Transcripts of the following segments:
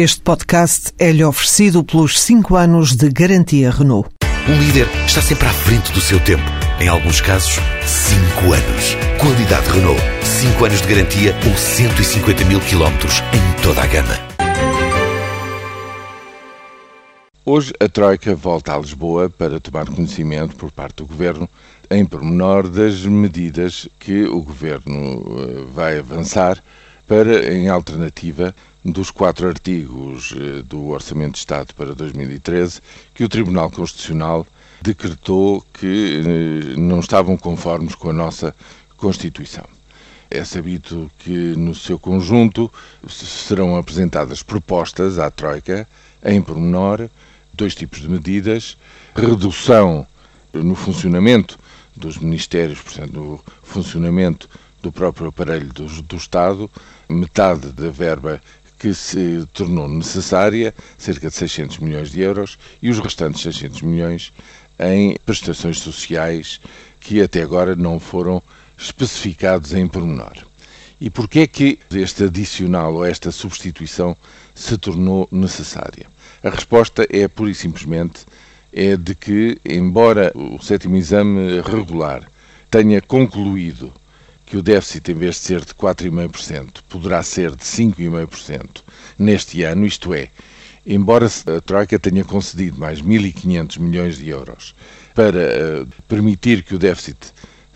Este podcast é-lhe oferecido pelos 5 anos de garantia Renault. Um líder está sempre à frente do seu tempo. Em alguns casos, 5 anos. Qualidade Renault. 5 anos de garantia ou 150 mil quilómetros em toda a gama. Hoje a Troika volta a Lisboa para tomar conhecimento por parte do Governo em pormenor das medidas que o Governo eh, vai avançar para, em alternativa, dos quatro artigos eh, do Orçamento de Estado para 2013 que o Tribunal Constitucional decretou que eh, não estavam conformes com a nossa Constituição. É sabido que, no seu conjunto, serão apresentadas propostas à Troika, em pormenor, dois tipos de medidas: redução no funcionamento dos ministérios, portanto, no funcionamento do próprio aparelho do, do Estado, metade da verba que se tornou necessária, cerca de 600 milhões de euros, e os restantes 600 milhões em prestações sociais que até agora não foram especificados em pormenor. E porquê é que este adicional ou esta substituição se tornou necessária? A resposta é pura e simplesmente é de que, embora o sétimo exame regular tenha concluído que o déficit, em vez de ser de 4,5%, poderá ser de 5,5% neste ano, isto é, embora a Troika tenha concedido mais 1.500 milhões de euros para uh, permitir que o déficit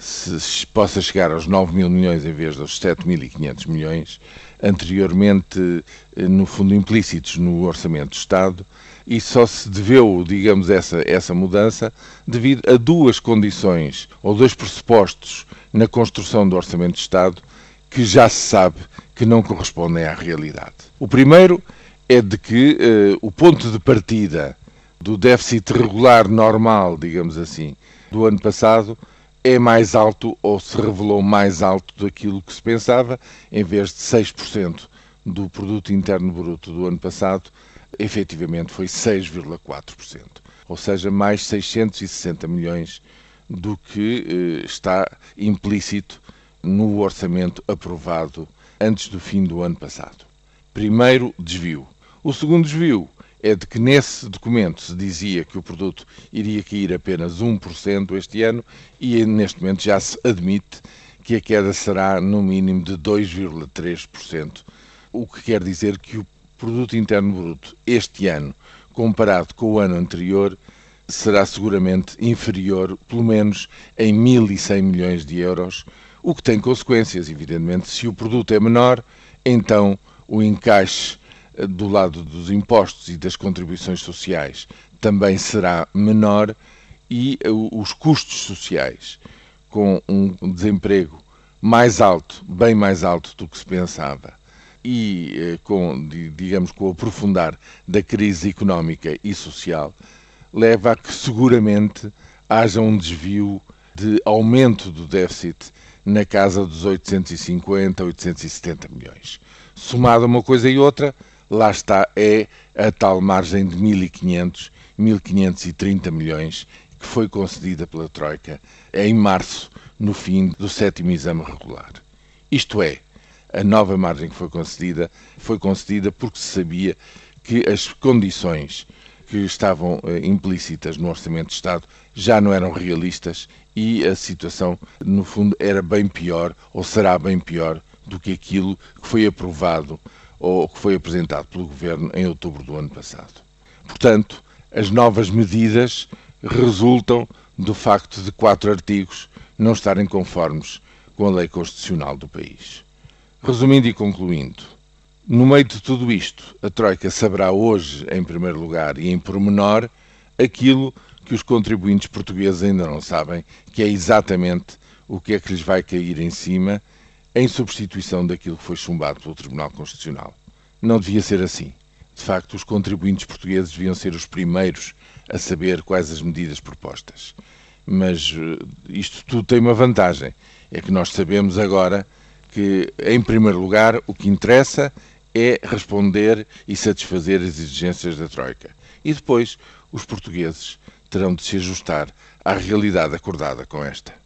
se, possa chegar aos 9 mil milhões em vez dos 7.500 milhões, anteriormente, eh, no fundo, implícitos no Orçamento do Estado, e só se deveu, digamos, essa, essa mudança devido a duas condições ou dois pressupostos na construção do Orçamento de Estado que já se sabe que não correspondem à realidade. O primeiro é de que eh, o ponto de partida do déficit regular normal, digamos assim, do ano passado é mais alto ou se revelou mais alto daquilo que se pensava, em vez de 6% do produto interno bruto do ano passado, efetivamente foi 6,4%, ou seja, mais 660 milhões do que eh, está implícito no orçamento aprovado antes do fim do ano passado. Primeiro desvio. O segundo desvio é de que nesse documento se dizia que o produto iria cair apenas 1% este ano e neste momento já se admite que a queda será no mínimo de 2,3%, o que quer dizer que o produto interno bruto este ano, comparado com o ano anterior, será seguramente inferior, pelo menos em 1.100 milhões de euros, o que tem consequências, evidentemente. Se o produto é menor, então o encaixe do lado dos impostos e das contribuições sociais também será menor e eh, os custos sociais, com um desemprego mais alto, bem mais alto do que se pensava, e eh, com, digamos, com o aprofundar da crise económica e social, leva a que seguramente haja um desvio de aumento do déficit na casa dos 850, 870 milhões. Somado uma coisa e outra, lá está, é a tal margem de 1.500, 1.530 milhões que foi concedida pela Troika em março, no fim do sétimo exame regular. Isto é, a nova margem que foi concedida foi concedida porque se sabia que as condições que estavam eh, implícitas no Orçamento de Estado já não eram realistas e a situação, no fundo, era bem pior ou será bem pior do que aquilo que foi aprovado ou que foi apresentado pelo Governo em outubro do ano passado. Portanto, as novas medidas resultam do facto de quatro artigos não estarem conformes com a lei constitucional do país. Resumindo e concluindo, no meio de tudo isto, a Troika saberá hoje, em primeiro lugar e em pormenor, aquilo que os contribuintes portugueses ainda não sabem, que é exatamente o que é que lhes vai cair em cima em substituição daquilo que foi chumbado pelo Tribunal Constitucional. Não devia ser assim. De facto, os contribuintes portugueses deviam ser os primeiros a saber quais as medidas propostas. Mas eh, isto tudo tem uma vantagem: é que nós sabemos agora que, em primeiro lugar, o que interessa é responder e satisfazer as exigências da Troika. E depois, os portugueses terão de se ajustar à realidade acordada com esta.